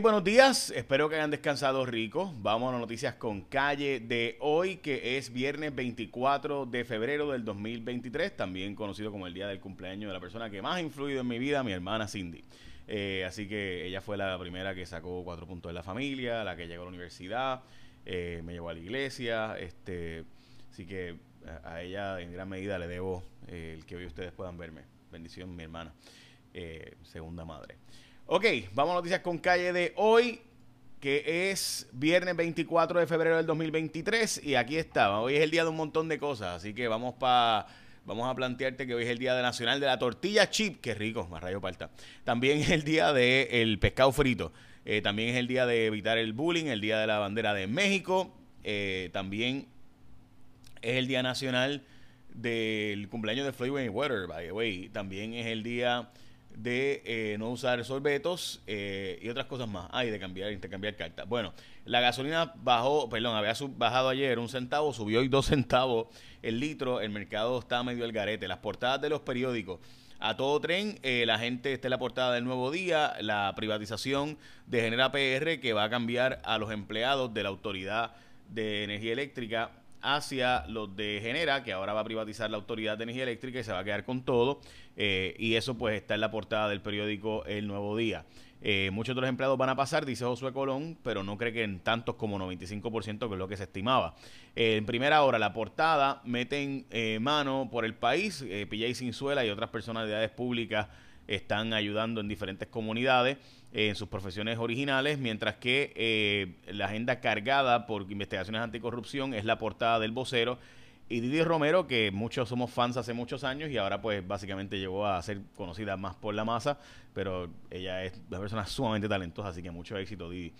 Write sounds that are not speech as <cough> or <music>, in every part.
buenos días, espero que hayan descansado rico. Vamos a las noticias con calle de hoy, que es viernes 24 de febrero del 2023, también conocido como el día del cumpleaños de la persona que más ha influido en mi vida, mi hermana Cindy. Eh, así que ella fue la primera que sacó cuatro puntos de la familia, la que llegó a la universidad, eh, me llevó a la iglesia, este, así que a, ella en gran medida le debo eh, el que hoy ustedes puedan verme. Bendición, mi hermana, segunda madre. Ok, vamos a noticias con calle de hoy, que es viernes 24 de febrero del 2023 y aquí está. Hoy es el día de un montón de cosas, así que vamos para vamos a plantearte que hoy es el día de nacional de la tortilla chip, que rico, más rayo palta. También es el día del pescado frito. Eh, también es el día de evitar el bullying, el día de la bandera de México. Eh, también es el día nacional del cumpleaños de Floyd Mayweather, by the way. También es el día de eh, no usar sorbetos eh, y otras cosas más. Ay, de cambiar, intercambiar cartas. Bueno, la gasolina bajó, perdón, había bajado ayer un centavo, subió hoy dos <laughs> centavos el litro. El mercado está medio al garete. Las portadas de los periódicos. A todo tren, eh, la gente está en la portada del Nuevo Día, la privatización de Genera PR que va a cambiar a los empleados de la Autoridad de Energía Eléctrica hacia los de Genera, que ahora va a privatizar la Autoridad de Energía Eléctrica y se va a quedar con todo. Eh, y eso pues está en la portada del periódico El Nuevo Día. Eh, muchos de los empleados van a pasar, dice Josué Colón, pero no cree que en tantos como 95%, que es lo que se estimaba. Eh, en primera hora, la portada meten mano por el país, eh, Pilla y Cinzuela y otras personalidades públicas están ayudando en diferentes comunidades en sus profesiones originales, mientras que eh, la agenda cargada por investigaciones anticorrupción es la portada del vocero. Y Didi Romero, que muchos somos fans hace muchos años y ahora pues básicamente llegó a ser conocida más por la masa, pero ella es una persona sumamente talentosa, así que mucho éxito Didi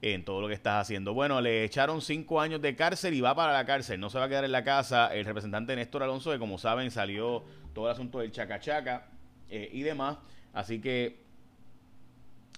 en todo lo que estás haciendo. Bueno, le echaron cinco años de cárcel y va para la cárcel, no se va a quedar en la casa. El representante Néstor Alonso, que como saben salió todo el asunto del chacachaca eh, y demás, así que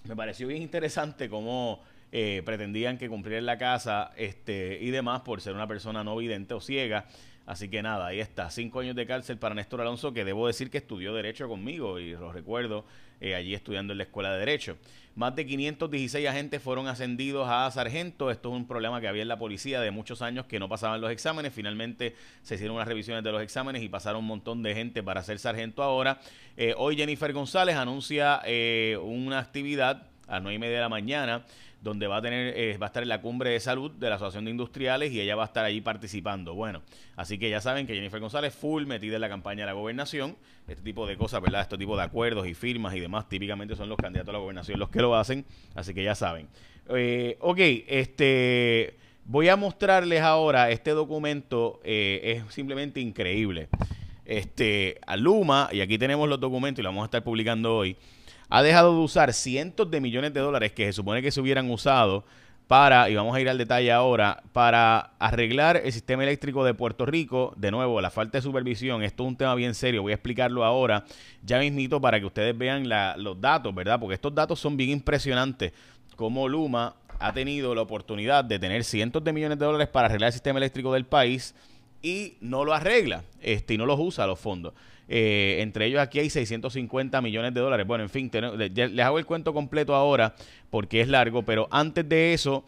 me pareció bien interesante cómo eh, pretendían que cumpliera en la casa este, y demás por ser una persona no vidente o ciega. Así que nada, ahí está. Cinco años de cárcel para Néstor Alonso, que debo decir que estudió Derecho conmigo y lo recuerdo eh, allí estudiando en la Escuela de Derecho. Más de 516 agentes fueron ascendidos a sargento. Esto es un problema que había en la policía de muchos años que no pasaban los exámenes. Finalmente se hicieron unas revisiones de los exámenes y pasaron un montón de gente para ser sargento ahora. Eh, hoy Jennifer González anuncia eh, una actividad a las 9 y media de la mañana donde va a tener eh, va a estar en la cumbre de salud de la Asociación de Industriales y ella va a estar allí participando. Bueno, así que ya saben que Jennifer González full metida en la campaña de la gobernación, este tipo de cosas, ¿verdad? Este tipo de acuerdos y firmas y demás, típicamente son los candidatos a la gobernación los que lo hacen, así que ya saben. Eh, ok, este voy a mostrarles ahora este documento, eh, es simplemente increíble. Este, a Luma, y aquí tenemos los documentos y lo vamos a estar publicando hoy ha dejado de usar cientos de millones de dólares que se supone que se hubieran usado para, y vamos a ir al detalle ahora, para arreglar el sistema eléctrico de Puerto Rico. De nuevo, la falta de supervisión, esto es un tema bien serio, voy a explicarlo ahora, ya mismito, para que ustedes vean los datos, ¿verdad? Porque estos datos son bien impresionantes, como Luma ha tenido la oportunidad de tener cientos de millones de dólares para arreglar el sistema eléctrico del país y no lo arregla este, y no los usa los fondos. Eh, entre ellos aquí hay 650 millones de dólares. Bueno, en fin, les hago el cuento completo ahora porque es largo, pero antes de eso,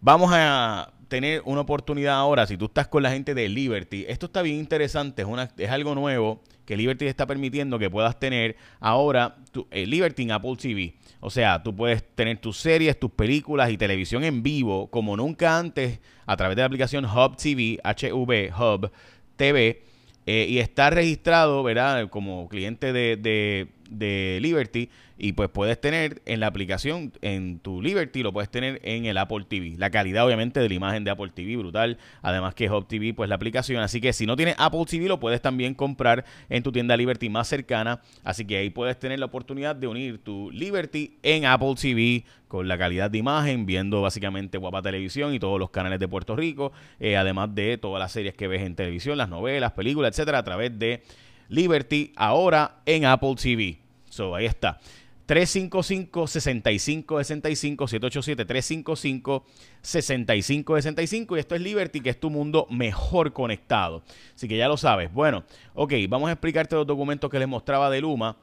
vamos a tener una oportunidad ahora, si tú estás con la gente de Liberty, esto está bien interesante, es, una, es algo nuevo que Liberty está permitiendo que puedas tener ahora tu, eh, Liberty en Apple TV. O sea, tú puedes tener tus series, tus películas y televisión en vivo como nunca antes a través de la aplicación Hub TV, HV Hub TV eh, y está registrado, ¿verdad? Como cliente de, de, de, Liberty y pues puedes tener en la aplicación, en tu Liberty, lo puedes tener en el Apple TV. La calidad obviamente de la imagen de Apple TV, brutal. Además que Hub TV, pues la aplicación. Así que si no tienes Apple TV, lo puedes también comprar en tu tienda Liberty más cercana. Así que ahí puedes tener la oportunidad de unir tu Liberty en Apple TV con la calidad de imagen, viendo básicamente Guapa Televisión y todos los canales de Puerto Rico, eh, además de todas las series que ves en televisión, las novelas, películas, etcétera, a través de Liberty, ahora en Apple TV. So, ahí está. 355-6565, 787-355-6565. Y esto es Liberty, que es tu mundo mejor conectado. Así que ya lo sabes. Bueno, ok, vamos a explicarte los documentos que les mostraba de Luma.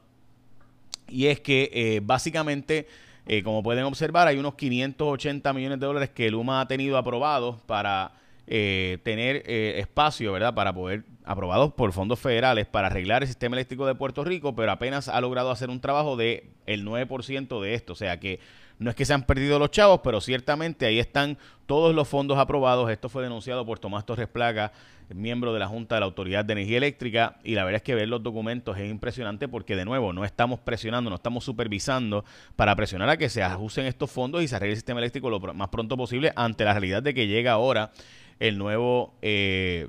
Y es que eh, básicamente Eh, como pueden observar, hay unos 580 millones de dólares que Luma ha tenido aprobados para eh, tener eh, espacio, ¿verdad? Para poder, aprobados por fondos federales, para arreglar el sistema eléctrico de Puerto Rico, pero apenas ha logrado hacer un trabajo de el 9% de esto. O sea que no es que se han perdido los chavos, pero ciertamente ahí están todos los fondos aprobados. Esto fue denunciado por Tomás Torres Plaga, miembro de la Junta de la Autoridad de Energía Eléctrica. Y la verdad es que ver los documentos es impresionante porque, de nuevo, no estamos presionando, no estamos supervisando para presionar a que se ajusten estos fondos y se arregle el sistema eléctrico lo más pronto posible ante la realidad de que llega ahora el nuevo, eh,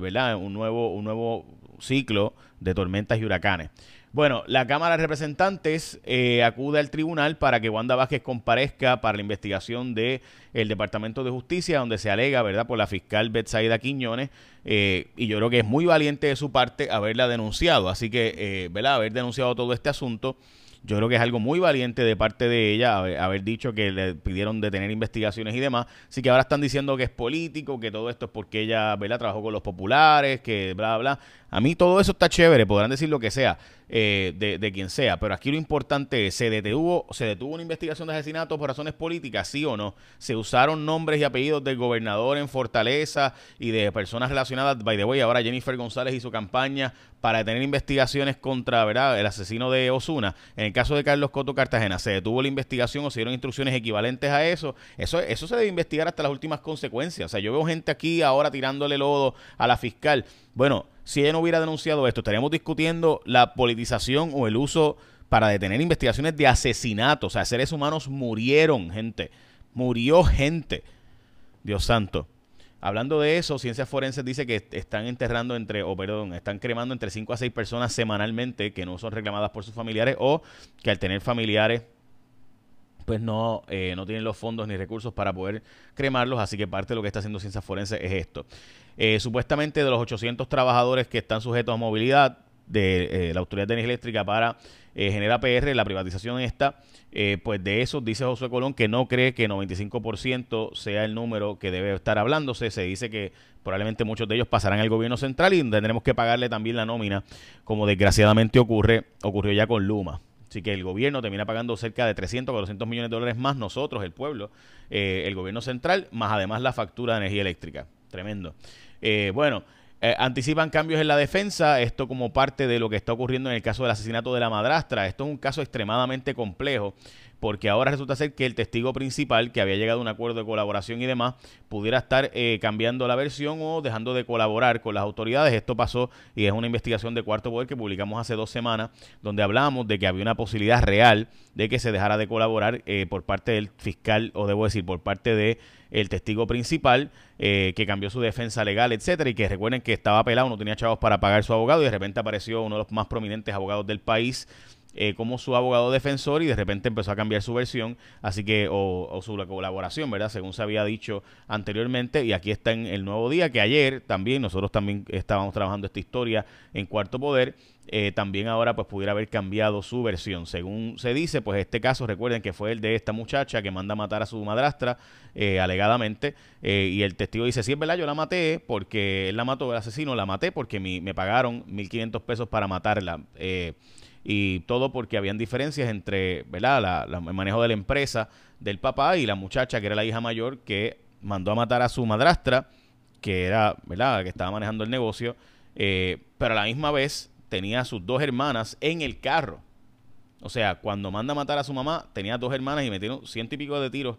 ¿verdad? Un nuevo, un nuevo ciclo de tormentas y huracanes. Bueno, la Cámara de Representantes eh, acude al tribunal para que Wanda Vázquez comparezca para la investigación del el Departamento de Justicia, donde se alega, ¿verdad?, por la fiscal Betsaida Quiñones, eh, y yo creo que es muy valiente de su parte haberla denunciado, así que, eh, ¿verdad?, haber denunciado todo este asunto. Yo creo que es algo muy valiente de parte de ella haber, dicho que le pidieron detener investigaciones y demás. Así que ahora están diciendo que es político, que todo esto es porque ella ¿verdad? trabajó con los populares, que bla, bla. A mí todo eso está chévere, podrán decir lo que sea eh, de, de, quien sea, pero aquí lo importante es, ¿se detuvo, ¿se detuvo una investigación de asesinato por razones políticas, sí o no? ¿Se usaron nombres y apellidos del gobernador en Fortaleza y de personas relacionadas? By the way, ahora Jennifer González hizo campaña para detener investigaciones contra ¿verdad? el asesino de Osuna. En el caso de Carlos Coto Cartagena, ¿se detuvo la investigación o se dieron instrucciones equivalentes a eso? Eso, eso se debe investigar hasta las últimas consecuencias. O sea, yo veo gente aquí ahora tirándole lodo a la fiscal. Bueno, si ella no hubiera denunciado esto, estaríamos discutiendo la politización o el uso para detener investigaciones de asesinatos. O sea, seres humanos murieron, gente. Murió gente. Dios santo. Hablando de eso, Ciencias Forenses dice que están enterrando entre, o perdón, están cremando entre 5 a 6 personas semanalmente que no son reclamadas por sus familiares o que al tener familiares pues no, eh, no tienen los fondos ni recursos para poder cremarlos, así que parte de lo que está haciendo Ciencias Forenses es esto. Eh, supuestamente de los 800 trabajadores que están sujetos a movilidad de eh, la Autoridad de Energía Eléctrica para generar PR, la privatización esta, pues de eso dice José Colón que no cree que 95% sea el número que debe estar hablándose. Se dice que probablemente muchos de ellos pasarán al gobierno central y tendremos que pagarle también la nómina, como desgraciadamente ocurre, ocurrió ya con Luma. Así que el gobierno termina pagando cerca de 300, 400 millones de dólares más nosotros, el pueblo, eh, el gobierno central, más además la factura de energía eléctrica. Tremendo. Eh, bueno, eh, anticipan cambios en la defensa, esto como parte de lo que está ocurriendo en el caso del asesinato de la madrastra. Esto es un caso extremadamente complejo porque ahora resulta ser que el testigo principal, que había llegado a un acuerdo de colaboración y demás, pudiera estar eh, cambiando la versión o dejando de colaborar con las autoridades. Esto pasó y es una investigación de Cuarto Poder que publicamos hace dos semanas, donde hablamos de que había una posibilidad real de que se dejara de colaborar eh, por parte del fiscal, o debo decir, por parte de testigo principal, eh, que cambió su defensa legal, etcétera, y que recuerden que estaba pelado, no tenía chavos para pagar su abogado, y de repente apareció uno de los más prominentes abogados del país, eh, como su abogado defensor y de repente empezó a cambiar su versión, así que, o, su colaboración, ¿verdad? Según se había dicho anteriormente, y aquí está en el nuevo día, que ayer también, nosotros también estábamos trabajando esta historia en Cuarto Poder, eh, también ahora pues pudiera haber cambiado su versión. Según se dice, pues este caso, recuerden que fue el de esta muchacha que manda a matar a su madrastra, eh, alegadamente, y el testigo dice, sí es verdad, yo la maté porque él la mató, el asesino, la maté porque me pagaron 1.500 pesos para matarla. Eh, y todo porque habían diferencias entre ¿verdad? el manejo de la empresa del papá y la muchacha que era la hija mayor que mandó a matar a su madrastra que era verdad que estaba manejando el negocio eh, pero a la misma vez tenía a sus dos hermanas en el carro o sea cuando manda a matar a su mamá tenía dos hermanas y metieron ciento y pico de tiros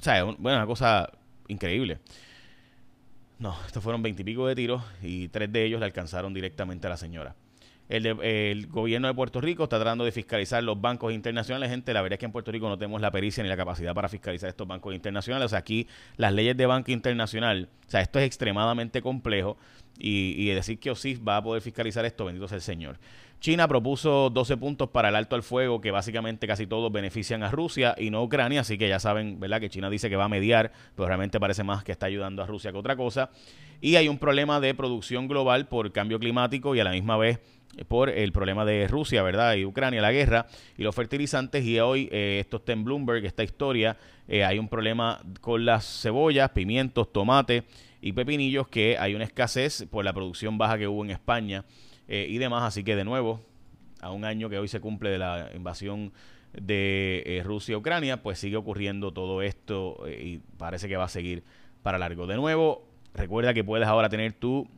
o sea bueno una cosa increíble no, estos fueron veintipico de tiros y tres de ellos le alcanzaron directamente a la señora. El, gobierno de Puerto Rico está tratando de fiscalizar los bancos internacionales. Gente, la verdad es que en Puerto Rico no tenemos la pericia ni la capacidad para fiscalizar estos bancos internacionales. O sea, aquí las leyes de banco internacional, o sea, esto es extremadamente complejo y, decir que OSIF va a poder fiscalizar esto, bendito sea el Señor. China propuso 12 puntos para el alto al fuego, que básicamente casi todos benefician a Rusia y no a Ucrania, así que ya saben, ¿verdad? Que China dice que va a mediar, pero realmente parece más que está ayudando a Rusia que otra cosa. Y hay un problema de producción global por cambio climático y a la misma vez por el problema de Rusia, ¿verdad? Y Ucrania, la guerra y los fertilizantes. Y hoy, eh, esto está en Bloomberg, esta historia, eh, hay un problema con las cebollas, pimientos, tomate y pepinillos, que hay una escasez por la producción baja que hubo en España eh, y demás. Así que de nuevo, a un año que hoy se cumple de la invasión de Rusia-Ucrania, pues sigue ocurriendo todo esto y parece que va a seguir para largo. De nuevo, recuerda que puedes ahora tener tu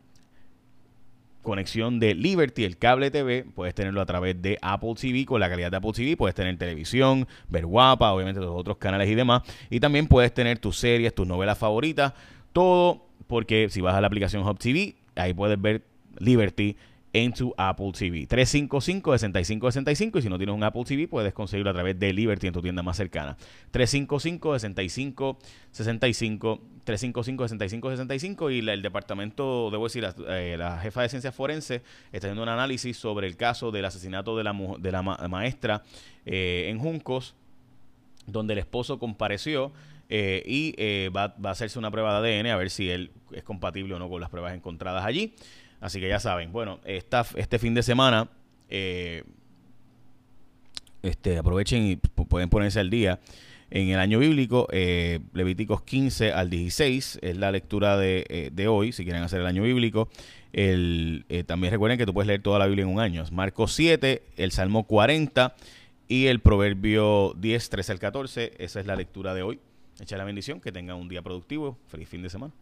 conexión de Liberty, el cable TV, puedes tenerlo a través de Apple TV, con la calidad de Apple TV, puedes tener televisión, ver guapa, obviamente los otros canales y demás, y también puedes tener tus series, tus novelas favoritas, todo porque si vas a la aplicación Hub TV, ahí puedes ver Liberty en tu Apple TV. 355-6565 y si no tienes un Apple TV puedes conseguirlo a través de Liberty en tu tienda más cercana. 355-6565, 355-6565 y el departamento, debo decir, eh, la, jefa de ciencias forenses está haciendo un análisis sobre el caso del asesinato de la, de la maestra eh, en Juncos, donde el esposo compareció. Eh, y va, a hacerse una prueba de ADN a ver si él es compatible o no con las pruebas encontradas allí. Así que ya saben, bueno, esta, este fin de semana, eh, este, aprovechen y pueden ponerse al día. En el año bíblico, eh, Levíticos 15 al 16 es la lectura de, eh, de hoy, si quieren hacer el año bíblico. El, también recuerden que tú puedes leer toda la Biblia en un año. Marcos 7, el Salmo 40 y el Proverbio 10, 13 al 14. Esa es la lectura de hoy. Echa la bendición, que tengan un día productivo. Feliz fin de semana.